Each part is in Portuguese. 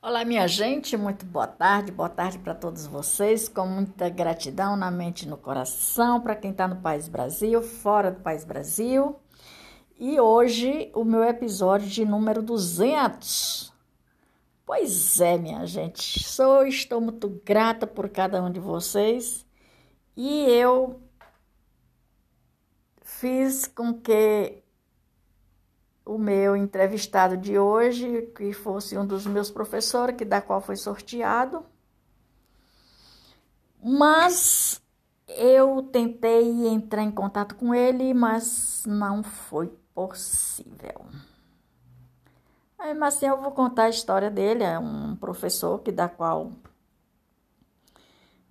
Olá, minha gente, muito boa tarde, boa tarde para todos vocês, com muita gratidão na mente e no coração, para quem está no País Brasil, fora do País Brasil. E hoje o meu episódio de número 200. Pois é, minha gente, sou, estou muito grata por cada um de vocês e eu fiz com que o meu entrevistado de hoje, que fosse um dos meus professores, que da qual foi sorteado. Mas eu tentei entrar em contato com ele, mas não foi possível. Aí, mas assim, eu vou contar a história dele, é um professor que da qual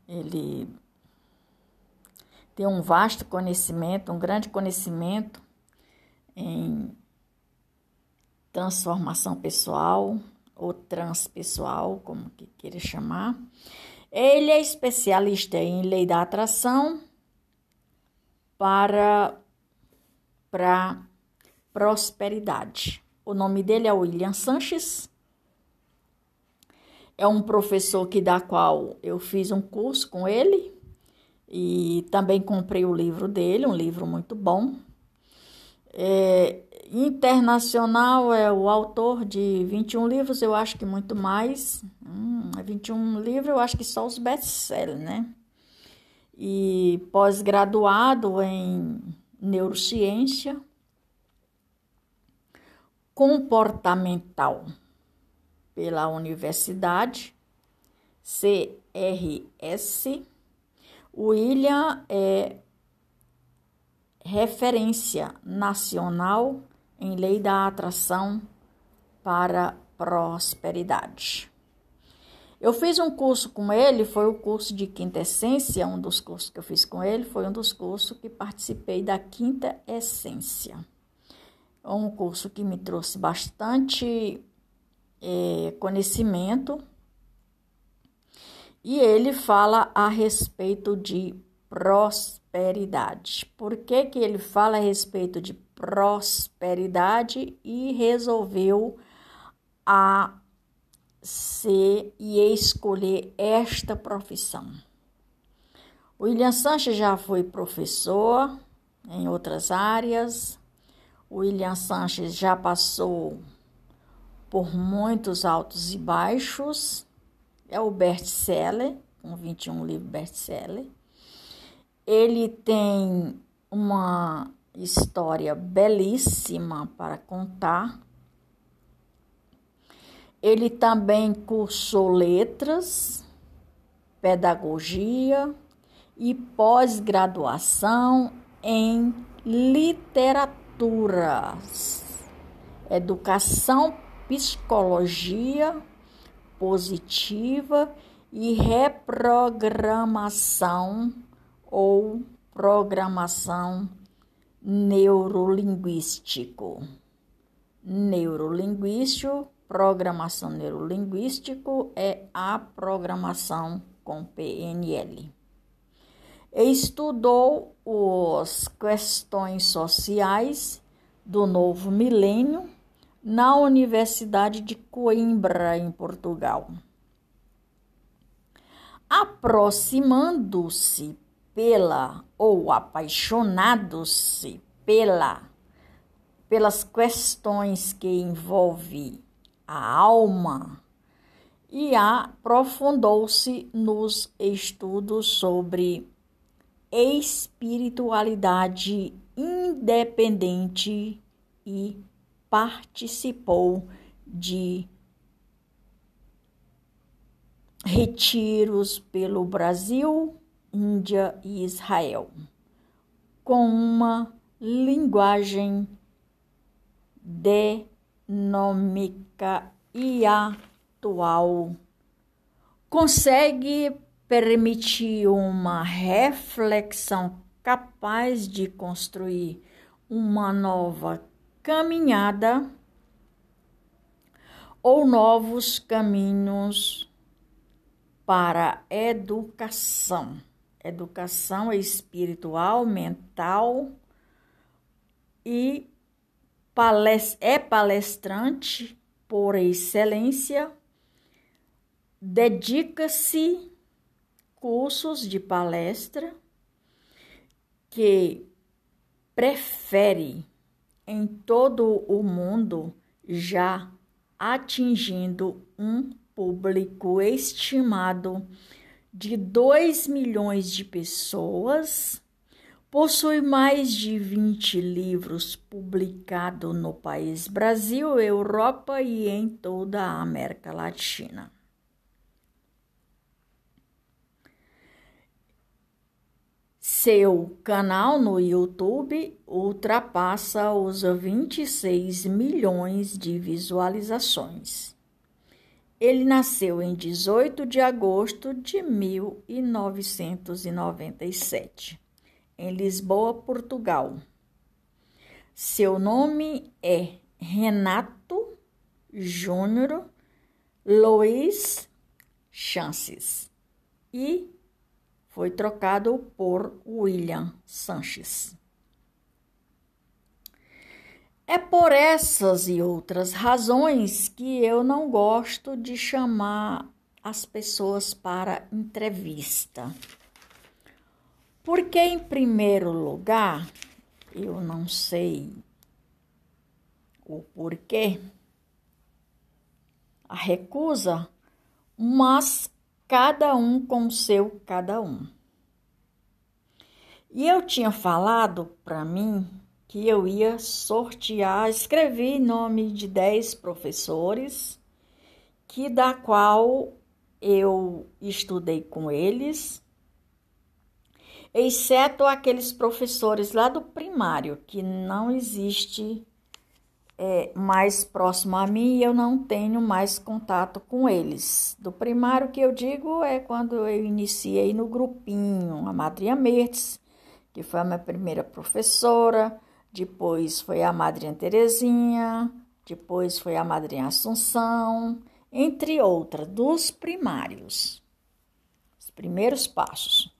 ele tem um vasto conhecimento, um grande conhecimento em transformação pessoal ou transpessoal, como que queira chamar. Ele é especialista em lei da atração para para prosperidade. O nome dele é William Sanches. É um professor que da qual eu fiz um curso com ele e também comprei o livro dele, um livro muito bom. É, internacional é o autor de 21 livros, eu acho que muito mais. Hum, 21 livros, eu acho que só os best-sellers, né? E pós-graduado em neurociência comportamental pela Universidade CRS. William é referência nacional em lei da atração para prosperidade. Eu fiz um curso com ele, foi o curso de Quinta Essência, um dos cursos que eu fiz com ele, foi um dos cursos que participei da Quinta Essência. É um curso que me trouxe bastante é, conhecimento e ele fala a respeito de prosperidade. Por que, que ele fala a respeito de prosperidade e resolveu a ser e escolher esta profissão. William Sanches já foi professor em outras áreas. William Sanches já passou por muitos altos e baixos. É o best-seller, com 21 livros best-seller. Ele tem uma história belíssima para contar. Ele também cursou letras, pedagogia e pós-graduação em literaturas, educação, psicologia positiva e reprogramação ou programação neurolinguístico. Neurolinguístico, programação neurolinguístico é a programação com PNL. Estudou as questões sociais do novo milênio na Universidade de Coimbra, em Portugal. Aproximando-se pela ou apaixonados-se pela pelas questões que envolve a alma e aprofundou-se nos estudos sobre espiritualidade independente e participou de retiros pelo Brasil, Índia e Israel, com uma linguagem dinâmica e atual. Consegue permitir uma reflexão capaz de construir uma nova caminhada ou novos caminhos para a educação educação espiritual, mental e é palestrante por excelência dedica-se cursos de palestra que prefere em todo o mundo já atingindo um público estimado de 2 milhões de pessoas, possui mais de 20 livros publicados no país Brasil, Europa e em toda a América Latina. Seu canal no YouTube ultrapassa os 26 milhões de visualizações. Ele nasceu em 18 de agosto de 1997, em Lisboa, Portugal. Seu nome é Renato Júnior Luiz Chances e foi trocado por William Sanches. É por essas e outras razões que eu não gosto de chamar as pessoas para entrevista. Porque, em primeiro lugar, eu não sei o porquê, a recusa, mas cada um com seu cada um. E eu tinha falado para mim que eu ia sortear, escrevi nome de 10 professores, que da qual eu estudei com eles, exceto aqueles professores lá do primário, que não existe é, mais próximo a mim e eu não tenho mais contato com eles. Do primário que eu digo é quando eu iniciei no grupinho, a Madrinha Mertes, que foi a minha primeira professora, depois foi a Madrinha Terezinha, depois foi a Madrinha Assunção, entre outras, dos primários, os primeiros passos.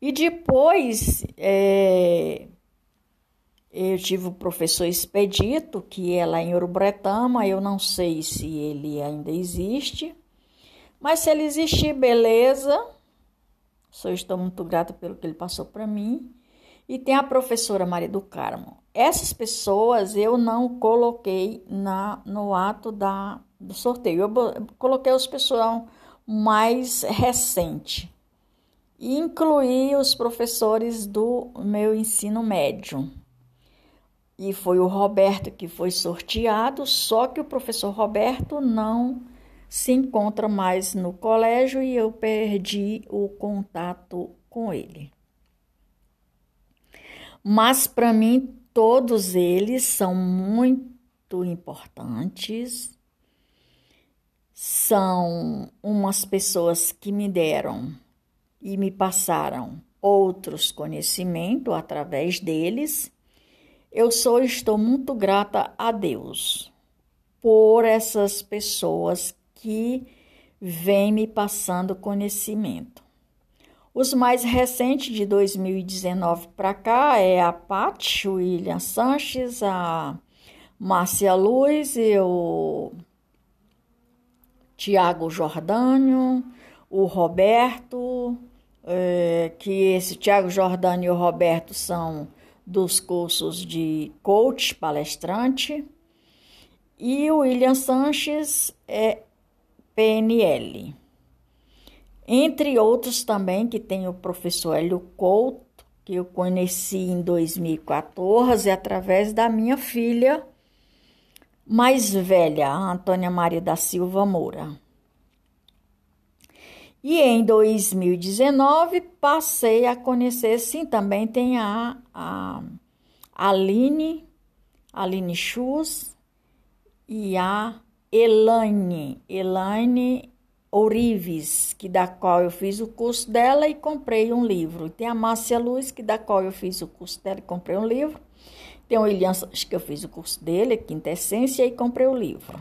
E depois, é, eu tive o professor Expedito, que é lá em Urubretama, eu não sei se ele ainda existe, mas se ele existir, beleza. Só estou muito grata pelo que ele passou para mim. E tem a professora Maria do Carmo. Essas pessoas eu não coloquei na, no ato da, do sorteio. Eu coloquei os pessoal mais recente. Incluí os professores do meu ensino médio e foi o Roberto que foi sorteado, só que o professor Roberto não se encontra mais no colégio e eu perdi o contato com ele. Mas para mim todos eles são muito importantes. São umas pessoas que me deram e me passaram outros conhecimentos através deles eu sou estou muito grata a Deus por essas pessoas que vêm me passando conhecimento. Os mais recentes de 2019 para cá é a Paty William Sanches, a Márcia Luz e o Tiago Jordânio, o Roberto, é, que esse Tiago Jordânio e o Roberto são dos cursos de coach, palestrante, e o William Sanches é PNL. Entre outros também, que tem o professor Hélio Couto, que eu conheci em 2014 através da minha filha mais velha, Antônia Maria da Silva Moura. E em 2019 passei a conhecer, sim, também tem a, a Aline, Aline Chus e a Elaine, Elaine Orives, que da qual eu fiz o curso dela e comprei um livro. Tem a Márcia Luz, que da qual eu fiz o curso dela e comprei um livro. Tem o acho que eu fiz o curso dele, Quintessência, e comprei o livro.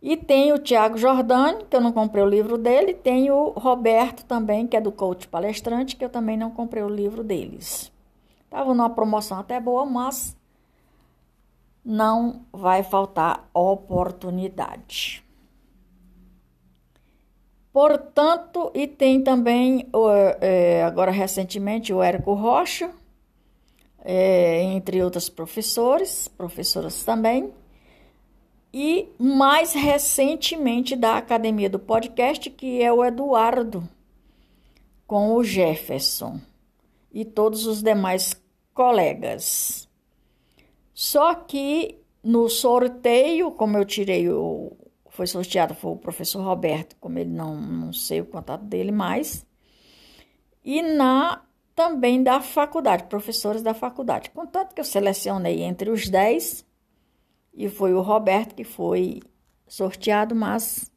E tem o Tiago Jordani, que eu não comprei o livro dele, tem o Roberto também, que é do coach palestrante, que eu também não comprei o livro deles. Estava numa promoção até boa, mas não vai faltar oportunidade. Portanto, e tem também, é, agora recentemente, o Érico Rocha, é, entre outros professores, professoras também, e mais recentemente da Academia do Podcast, que é o Eduardo, com o Jefferson e todos os demais colegas. Só que no sorteio, como eu tirei o. Foi sorteado, foi o professor Roberto, como ele não, não sei o contato dele mais. E na também da faculdade, professores da faculdade. Contanto que eu selecionei entre os 10 e foi o Roberto que foi sorteado, mas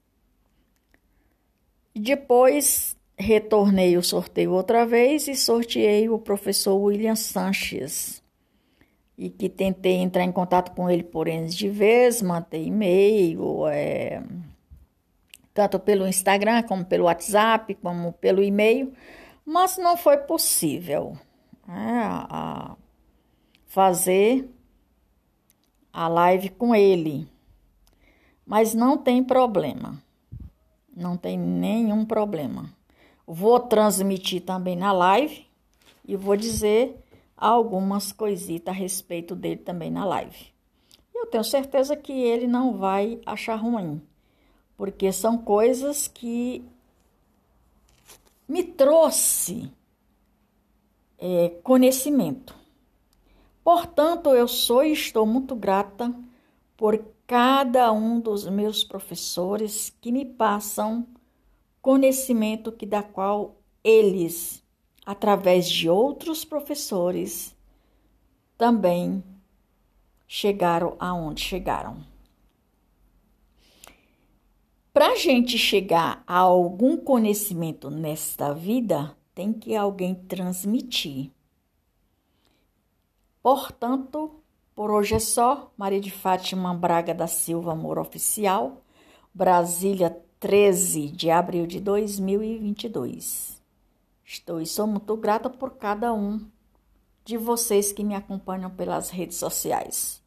depois retornei o sorteio outra vez e sorteei o professor William Sanches. E que tentei entrar em contato com ele por N de vez, manter e-mail, é, tanto pelo Instagram, como pelo WhatsApp, como pelo e-mail, mas não foi possível é, fazer a live com ele. Mas não tem problema, não tem nenhum problema. Vou transmitir também na live e vou dizer algumas coisitas a respeito dele também na live. Eu tenho certeza que ele não vai achar ruim, porque são coisas que me trouxe é, conhecimento. Portanto, eu sou e estou muito grata por cada um dos meus professores que me passam conhecimento que da qual eles, através de outros professores, também chegaram aonde chegaram. Para a gente chegar a algum conhecimento nesta vida, tem que alguém transmitir. Portanto, por hoje é só. Maria de Fátima Braga da Silva, Amor Oficial, Brasília, 13 de abril de 2022. Estou e sou muito grata por cada um de vocês que me acompanham pelas redes sociais.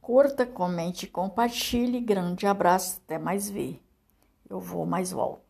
Curta, comente, compartilhe. Grande abraço, até mais ver. Eu vou, mais volto.